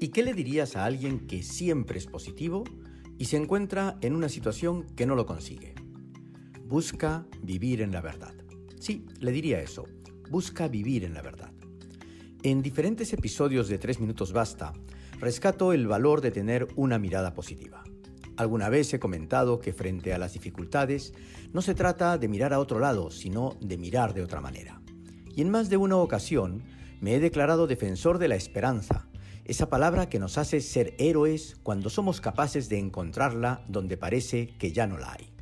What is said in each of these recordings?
¿Y qué le dirías a alguien que siempre es positivo y se encuentra en una situación que no lo consigue? Busca vivir en la verdad. Sí, le diría eso. Busca vivir en la verdad. En diferentes episodios de 3 minutos basta, rescato el valor de tener una mirada positiva. Alguna vez he comentado que frente a las dificultades no se trata de mirar a otro lado, sino de mirar de otra manera. Y en más de una ocasión me he declarado defensor de la esperanza, esa palabra que nos hace ser héroes cuando somos capaces de encontrarla donde parece que ya no la hay.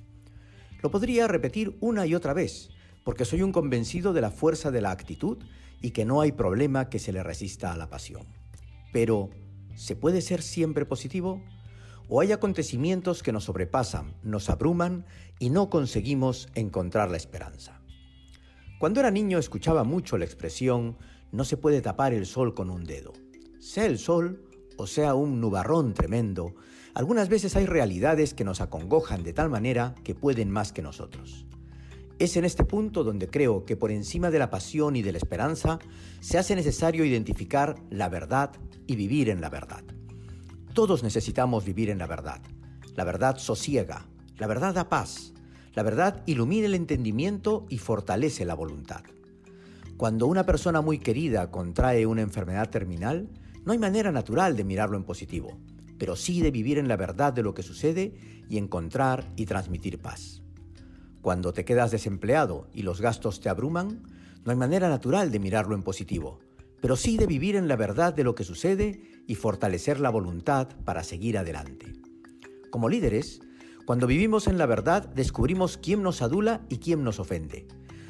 Lo podría repetir una y otra vez, porque soy un convencido de la fuerza de la actitud y que no hay problema que se le resista a la pasión. Pero, ¿se puede ser siempre positivo? ¿O hay acontecimientos que nos sobrepasan, nos abruman y no conseguimos encontrar la esperanza? Cuando era niño escuchaba mucho la expresión no se puede tapar el sol con un dedo sea el sol o sea un nubarrón tremendo, algunas veces hay realidades que nos acongojan de tal manera que pueden más que nosotros. Es en este punto donde creo que por encima de la pasión y de la esperanza se hace necesario identificar la verdad y vivir en la verdad. Todos necesitamos vivir en la verdad. La verdad sosiega, la verdad da paz, la verdad ilumina el entendimiento y fortalece la voluntad. Cuando una persona muy querida contrae una enfermedad terminal, no hay manera natural de mirarlo en positivo, pero sí de vivir en la verdad de lo que sucede y encontrar y transmitir paz. Cuando te quedas desempleado y los gastos te abruman, no hay manera natural de mirarlo en positivo, pero sí de vivir en la verdad de lo que sucede y fortalecer la voluntad para seguir adelante. Como líderes, cuando vivimos en la verdad descubrimos quién nos adula y quién nos ofende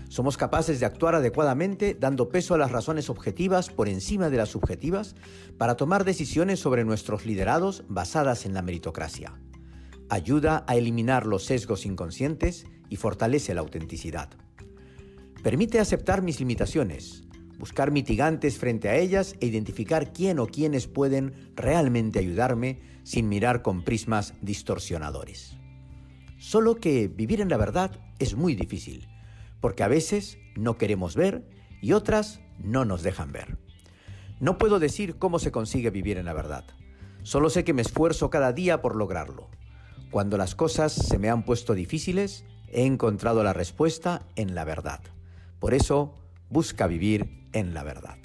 somos capaces de actuar adecuadamente dando peso a las razones objetivas por encima de las subjetivas para tomar decisiones sobre nuestros liderados basadas en la meritocracia. Ayuda a eliminar los sesgos inconscientes y fortalece la autenticidad. Permite aceptar mis limitaciones, buscar mitigantes frente a ellas e identificar quién o quiénes pueden realmente ayudarme sin mirar con prismas distorsionadores. Solo que vivir en la verdad es muy difícil porque a veces no queremos ver y otras no nos dejan ver. No puedo decir cómo se consigue vivir en la verdad. Solo sé que me esfuerzo cada día por lograrlo. Cuando las cosas se me han puesto difíciles, he encontrado la respuesta en la verdad. Por eso, busca vivir en la verdad.